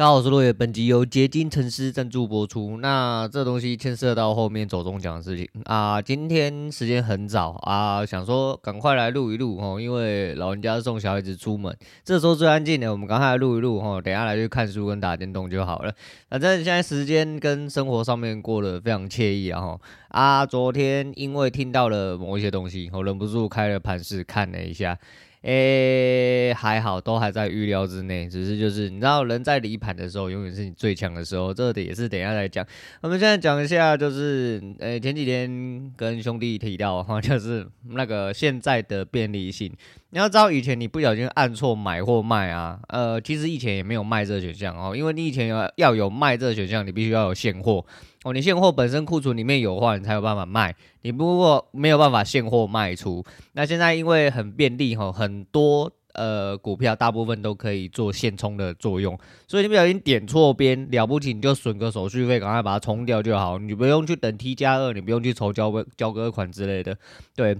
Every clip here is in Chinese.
大家好，我是落叶，本集由结晶城市赞助播出。那这东西牵涉到后面走中奖的事情啊。今天时间很早啊，想说赶快来录一录哦，因为老人家送小孩子出门，这时候最安静的，我们赶快来录一录哦。等下来去看书跟打电动就好了。反正现在时间跟生活上面过得非常惬意啊。啊，昨天因为听到了某一些东西，我忍不住开了盘势看了一下。诶、欸，还好，都还在预料之内。只是就是，你知道，人在离盘的时候，永远是你最强的时候。这个也是等一下再讲。我们现在讲一下，就是，诶、前几天跟兄弟提到哈，就是那个现在的便利性。你要知道，以前你不小心按错买或卖啊，呃，其实以前也没有卖这个选项哦，因为你以前要要有卖这个选项，你必须要有现货。哦，你现货本身库存里面有的话，你才有办法卖。你不过没有办法现货卖出。那现在因为很便利哈，很多呃股票大部分都可以做现冲的作用，所以你不小心点错边，了不起你就损个手续费，赶快把它冲掉就好。你不用去等 T 加二，你不用去筹交交割款之类的，对。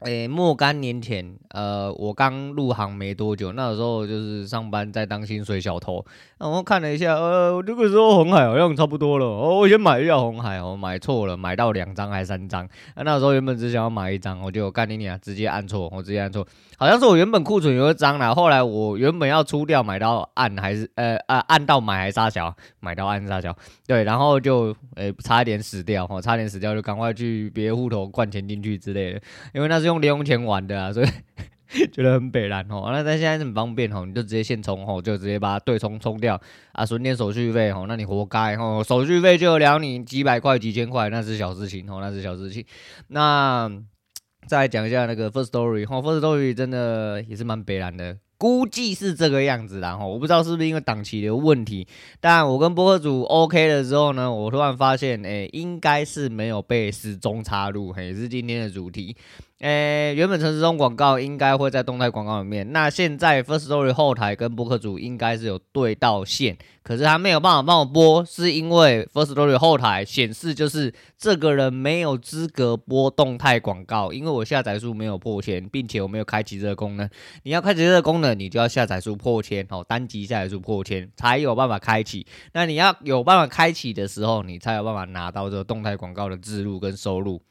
诶、欸，若干年前，呃，我刚入行没多久，那时候就是上班在当薪水小偷，然后看了一下，呃，这个时候红海好像差不多了，哦，我先买一下红海，我买错了，买到两张还是三张，那时候原本只想要买一张，我就干你娘，直接按错，我直接按错，好像是我原本库存有一张啦，后来我原本要出掉，买到按还是呃呃按到买还是杀小，买到按杀小，对，然后就诶、差一点死掉，哦，差点死掉就赶快去别户头灌钱进去之类的，因为那是。用零用钱玩的啊，所以 觉得很北烂哦。那但现在是很方便哦，你就直接现充哦，就直接把它对冲冲掉啊，损点手续费哦，那你活该哦。手续费就两你几百块、几千块，那是小事情哦，那是小事情。那 再讲一下那个 first story 哦，first story 真的也是蛮北烂的。估计是这个样子，然后我不知道是不是因为档期的问题，但我跟播客主 OK 的时候呢，我突然发现，哎，应该是没有被时钟插入，嘿，是今天的主题。诶，原本陈时中广告应该会在动态广告里面。那现在 First Story 后台跟播客主应该是有对到线，可是他没有办法帮我播，是因为 First Story 后台显示就是这个人没有资格播动态广告，因为我下载数没有破千，并且我没有开启这个功能。你要开启这个功能，你就要下载数破千，哦，单集下载数破千才有办法开启。那你要有办法开启的时候，你才有办法拿到这个动态广告的置入跟收入。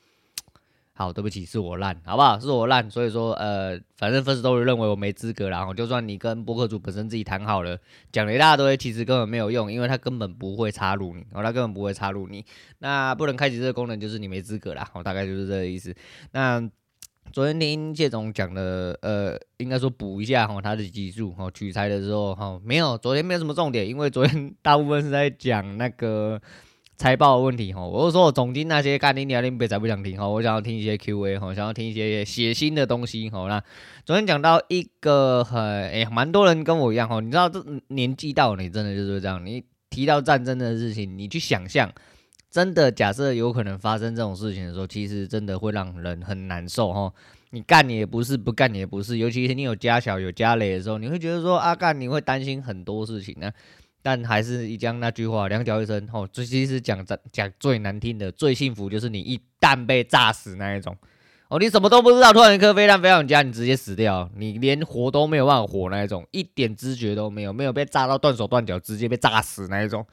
好，对不起，是我烂，好不好？是我烂，所以说，呃，反正粉丝都认为我没资格，然后就算你跟播客主本身自己谈好了，讲了一大堆，其实根本没有用，因为他根本不会插入你，哦，他根本不会插入你，那不能开启这个功能，就是你没资格啦，哦，大概就是这个意思。那昨天听谢总讲的，呃，应该说补一下哈，他的技术哈，取材的时候哈，没有，昨天没有什么重点，因为昨天 大部分是在讲那个。财报的问题哈，我就说我总经那些干你娘，你别才不想听哈，我想要听一些 Q&A 哈，想要听一些血腥的东西哈。那昨天讲到一个很诶，蛮多人跟我一样哈，你知道这年纪到，你真的就是这样，你提到战争的事情，你去想象，真的假设有可能发生这种事情的时候，其实真的会让人很难受哈。你干你也不是，不干你也不是，尤其是你有家小有家累的时候，你会觉得说啊干你会担心很多事情呢。但还是一样那句话，两脚一伸哦，最其实讲讲最难听的，最幸福就是你一旦被炸死那一种哦，你什么都不知道，突然一颗飞弹飞到你家，你直接死掉，你连活都没有办法活那一种，一点知觉都没有，没有被炸到断手断脚，直接被炸死那一种。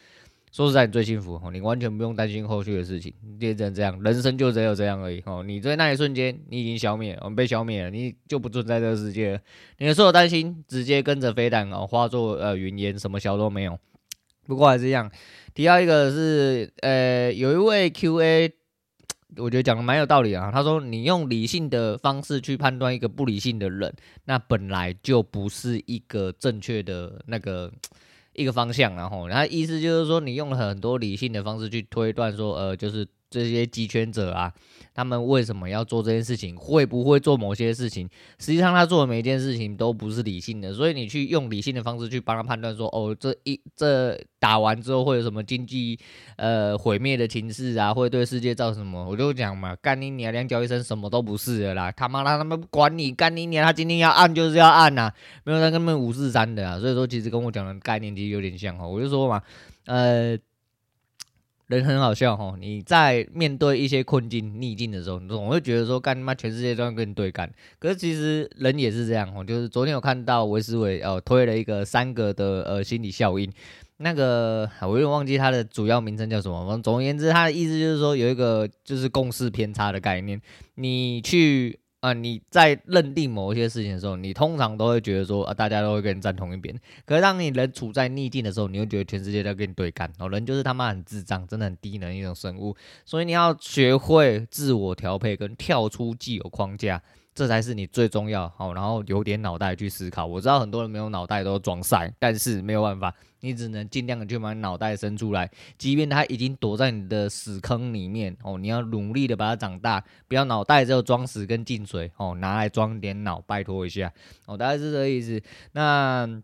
说实在，你最幸福，你完全不用担心后续的事情，也只能这样，人生就只有这样而已哦。你在那一瞬间，你已经消灭，我们被消灭了，你就不存在这个世界了。你的所有担心直接跟着飞弹哦，化作呃云烟，什么消都没有。不过还是一样，提到一个是呃，有一位 QA，我觉得讲的蛮有道理啊。他说，你用理性的方式去判断一个不理性的人，那本来就不是一个正确的那个。一个方向，然后，他意思就是说，你用了很多理性的方式去推断，说，呃，就是。这些集权者啊，他们为什么要做这件事情？会不会做某些事情？实际上，他做的每一件事情都不是理性的。所以，你去用理性的方式去帮他判断说，哦，这一这打完之后会有什么经济呃毁灭的情势啊？会对世界造成什么？我就讲嘛，干你娘，两脚一伸，什么都不是的啦！他妈的，他们不管你，干你娘，他今天要按就是要按呐、啊，没有在跟他们五四三的啊。所以说，其实跟我讲的概念其实有点像哈。我就说嘛，呃。人很好笑哦，你在面对一些困境、逆境的时候，你总会觉得说，干他妈全世界都要跟你对干。可是其实人也是这样哦，就是昨天有看到维斯伟呃推了一个三个的呃心理效应，那个我有点忘记它的主要名称叫什么。反正总而言之，它的意思就是说有一个就是共识偏差的概念，你去。啊，你在认定某一些事情的时候，你通常都会觉得说啊，大家都会跟你站同一边。可是当你人处在逆境的时候，你会觉得全世界都跟你对干。哦，人就是他妈很智障，真的很低能一种生物。所以你要学会自我调配跟跳出既有框架。这才是你最重要好，然后有点脑袋去思考。我知道很多人没有脑袋都装赛，但是没有办法，你只能尽量的去把脑袋伸出来。即便他已经躲在你的屎坑里面哦，你要努力的把它长大，不要脑袋只有装屎跟进水哦，拿来装点脑，拜托一下哦，大概是这个意思。那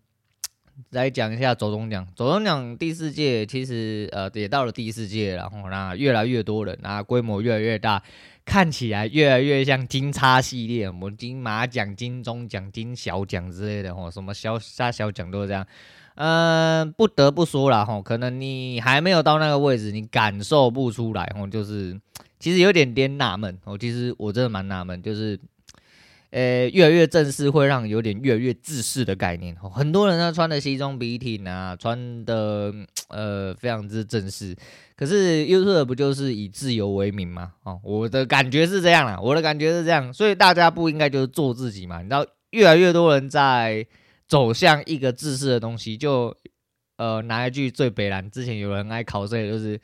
来讲一下走钟奖，走钟奖第四届其实呃也到了第四届，然后那越来越多人，那规模越来越大。看起来越来越像金叉系列，我们金马奖、金钟奖、金小奖之类的吼，什么小大小奖都是这样。嗯，不得不说了哈，可能你还没有到那个位置，你感受不出来吼，就是其实有点点纳闷哦。其实我真的蛮纳闷，就是。呃，越来越正式，会让有点越来越自私的概念。很多人呢穿的西装笔挺啊，穿的呃非常之正式。可是 YouTube 不就是以自由为名吗？哦，我的感觉是这样啦，我的感觉是这样。所以大家不应该就是做自己嘛？你知道，越来越多人在走向一个自私的东西，就呃拿一句最北烂，之前有人爱考这个就是。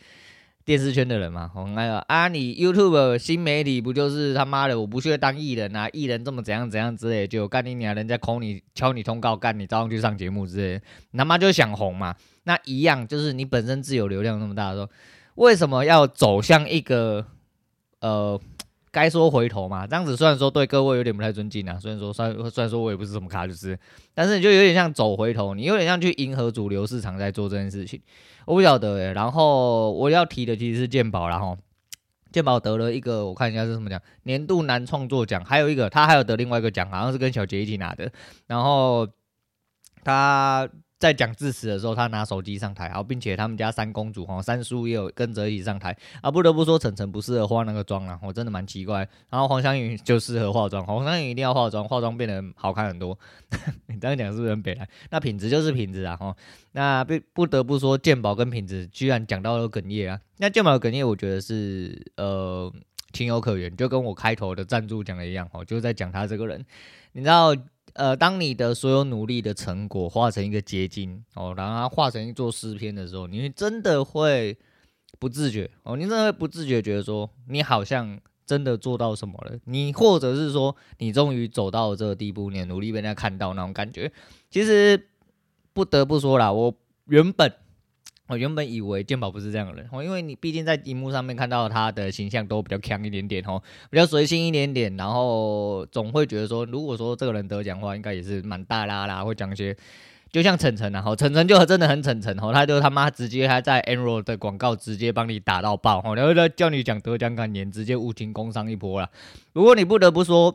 电视圈的人嘛，我那个啊，你 YouTube 新媒体不就是他妈的，我不屑当艺人啊，艺人这么怎样怎样之类，就干你娘，人家扣你敲你通告，干你照样去上节目之类，他妈就想红嘛，那一样就是你本身自有流量那么大的时候，为什么要走向一个呃？该说回头嘛，这样子虽然说对各位有点不太尊敬啊，虽然说虽然虽然说我也不是什么咖，就是，但是你就有点像走回头，你有点像去迎合主流市场在做这件事情，我不晓得诶、然后我要提的其实是健保，然后健保得了一个，我看一下是什么奖，年度男创作奖，还有一个他还有得另外一个奖，好像是跟小杰一起拿的，然后他。在讲致辞的时候，他拿手机上台，然后并且他们家三公主哈三叔也有跟着一起上台啊。不得不说，晨晨不适合化那个妆啊，我真的蛮奇怪。然后黄湘云就适合化妆，黄湘云一定要化妆，化妆变得好看很多。你这样讲是不是很北来？那品质就是品质啊哈。那不不得不说，健保跟品质居然讲到了哽咽啊。那健保的哽咽，我觉得是呃情有可原，就跟我开头的赞助讲的一样哦，就是在讲他这个人，你知道。呃，当你的所有努力的成果化成一个结晶哦，然后化成一座诗篇的时候，你真的会不自觉哦，你真的会不自觉觉得说，你好像真的做到什么了，你或者是说，你终于走到了这个地步，你的努力被人家看到那种感觉。其实不得不说啦，我原本。我原本以为健保不是这样的人哦，因为你毕竟在荧幕上面看到他的形象都比较强一点点哦，比较随性一点点，然后总会觉得说，如果说这个人得奖的话，应该也是蛮大啦啦，会讲一些，就像晨晨啊，吼，晨晨就真的很晨晨哦，他就他妈直接还在 Enroll 的广告直接帮你打到爆哦，然后再叫你讲得奖感言，直接无情工伤一波了。如果你不得不说，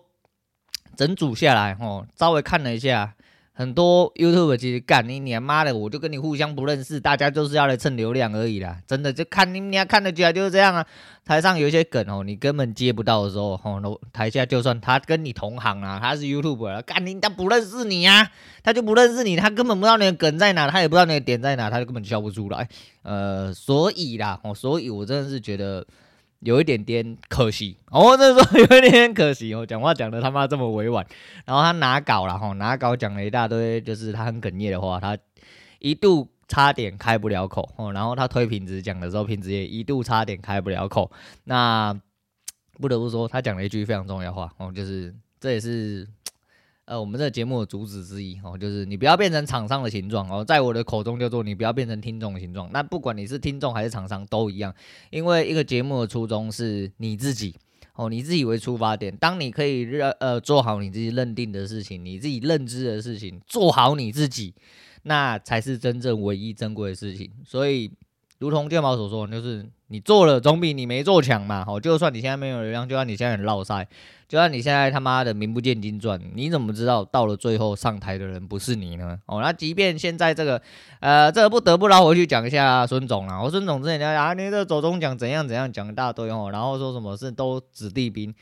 整组下来哦，稍微看了一下。很多 YouTube 其实干你娘妈的，我就跟你互相不认识，大家就是要来蹭流量而已啦。真的就看你们俩看得起来就是这样啊。台上有一些梗哦，你根本接不到的时候，哦，台下就算他跟你同行啊，他是 YouTuber，干你他不认识你，啊，他就不认识你，他根本不知道你的梗在哪，他也不知道你的点在哪，他就根本笑不出来。呃，所以啦，哦，所以我真的是觉得。有一点点可惜哦，这时候有一点点可惜哦，讲话讲的他妈这么委婉，然后他拿稿了哈，拿稿讲了一大堆，就是他很哽咽的话，他一度差点开不了口哦，然后他推瓶子讲的时候，瓶子也一度差点开不了口，那不得不说，他讲了一句非常重要的话哦，就是这也是。呃，我们这个节目的主旨之一哦，就是你不要变成厂商的形状哦，在我的口中叫做你不要变成听众的形状。那不管你是听众还是厂商都一样，因为一个节目的初衷是你自己哦，你自己为出发点。当你可以认呃做好你自己认定的事情，你自己认知的事情，做好你自己，那才是真正唯一珍贵的事情。所以，如同健保所说，就是。你做了总比你没做强嘛，好，就算你现在没有流量，就算你现在很落赛，就算你现在他妈的名不见经传，你怎么知道到了最后上台的人不是你呢？哦，那即便现在这个，呃，这个不得不拉回去讲一下孙总啊。我孙总之前讲啊，你这左宗讲怎样怎样讲一大堆哦，然后说什么是都子弟兵，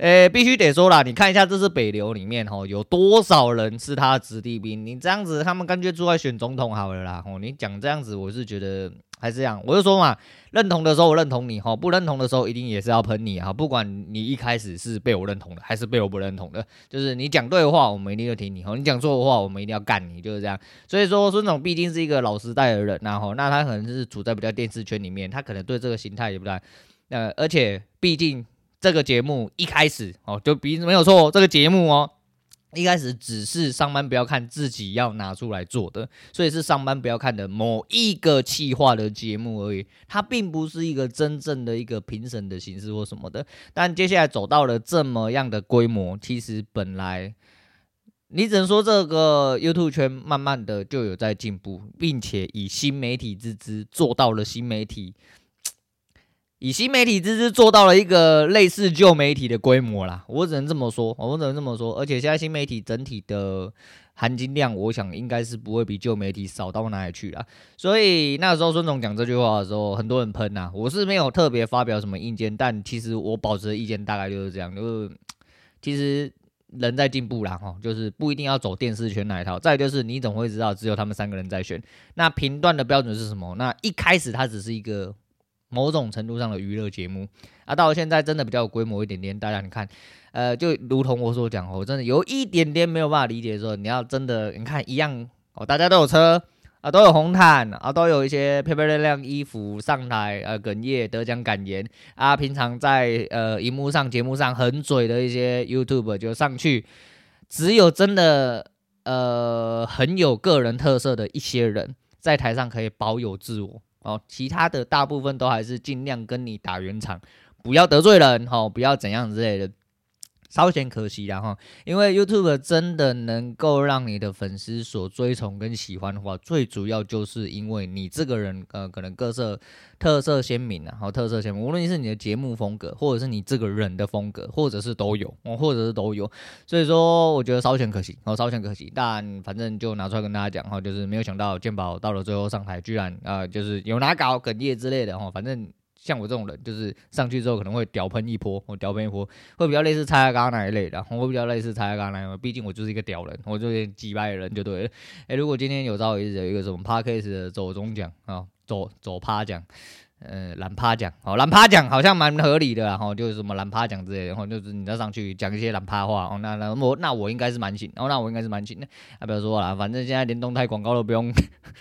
诶，必须得说啦，你看一下这是北流里面哦，有多少人是他的子弟兵？你这样子，他们干脆出来选总统好了啦。吼，你讲这样子，我是觉得还是这样。我就说嘛，认同的时候我认同你，哈，不认同的时候一定也是要喷你哈。不管你一开始是被我认同的，还是被我不认同的，就是你讲对的话，我们一定要听你；吼，你讲错的话，我们一定要干你，就是这样。所以说，孙总毕竟是一个老时代的人，然后那他可能是处在比较电视圈里面，他可能对这个形态也不太，呃，而且毕竟。这个节目一开始哦，就比没有错，这个节目哦，一开始只是上班不要看自己要拿出来做的，所以是上班不要看的某一个企划的节目而已，它并不是一个真正的一个评审的形式或什么的。但接下来走到了这么样的规模，其实本来你只能说这个 YouTube 圈慢慢的就有在进步，并且以新媒体之姿做到了新媒体。以新媒体之姿做到了一个类似旧媒体的规模啦，我只能这么说，我只能这么说。而且现在新媒体整体的含金量，我想应该是不会比旧媒体少到哪里去啦。所以那时候孙总讲这句话的时候，很多人喷呐，我是没有特别发表什么意见，但其实我保持的意见大概就是这样，就是 其实人在进步啦，哈，就是不一定要走电视圈那一套。再就是你总会知道，只有他们三个人在选，那评断的标准是什么？那一开始它只是一个。某种程度上的娱乐节目啊，到现在真的比较有规模一点点。大家你看，呃，就如同我所讲，哦真的有一点点没有办法理解说，你要真的你看一样哦，大家都有车啊，都有红毯啊，都有一些漂漂亮亮衣服上台呃哽咽得奖感言啊，平常在呃荧幕上节目上很嘴的一些 YouTube 就上去，只有真的呃很有个人特色的一些人在台上可以保有自我。哦，其他的大部分都还是尽量跟你打圆场，不要得罪人，哦，不要怎样之类的。稍显可惜啦哈，因为 YouTube 真的能够让你的粉丝所追崇跟喜欢的话，最主要就是因为你这个人呃，可能各色特色鲜明啊，好特色鲜明，无论是你的节目风格，或者是你这个人的风格，或者是都有，哦，或者是都有，所以说我觉得稍显可惜，哦，稍显可惜，但反正就拿出来跟大家讲哈，就是没有想到健保到了最后上台，居然啊、呃，就是有拿稿哽咽之类的哈，反正。像我这种人，就是上去之后可能会屌喷一波，我屌喷一波，会比较类似蔡阿嘎那一类的，我会比较类似蔡阿嘎那样，毕竟我就是一个屌人，我就是机掰的人就对了。哎、如果今天有朝一日有一个什么 Podcast 的走中奖啊，走走趴奖。呃，懒趴奖，哦，懒趴奖好像蛮合理的，然后就是什么懒趴奖之类的，然后就是你再上去讲一些懒趴话，哦，那那我那我应该是蛮行，哦，那我应该是蛮行的，啊，不要说了，反正现在连动态广告都不用，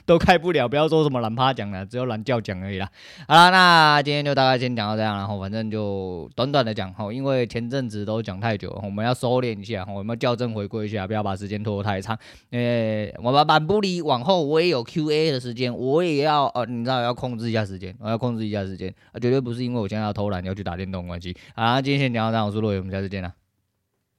都开不了，不要说什么懒趴奖了，只有懒叫奖而已啦。好了，那今天就大概先讲到这样，然后反正就短短的讲，哈，因为前阵子都讲太久，我们要收敛一下，我们要校正回归一下，不要把时间拖太长。呃，我们满不离往后我也有 Q&A 的时间，我也要，呃，你知道要控制一下时间，我要控。制一下时间啊，绝对不是因为我现在要偷懒要去打电动关系。好，今天先讲到这样，我是洛伟，我们下次见了。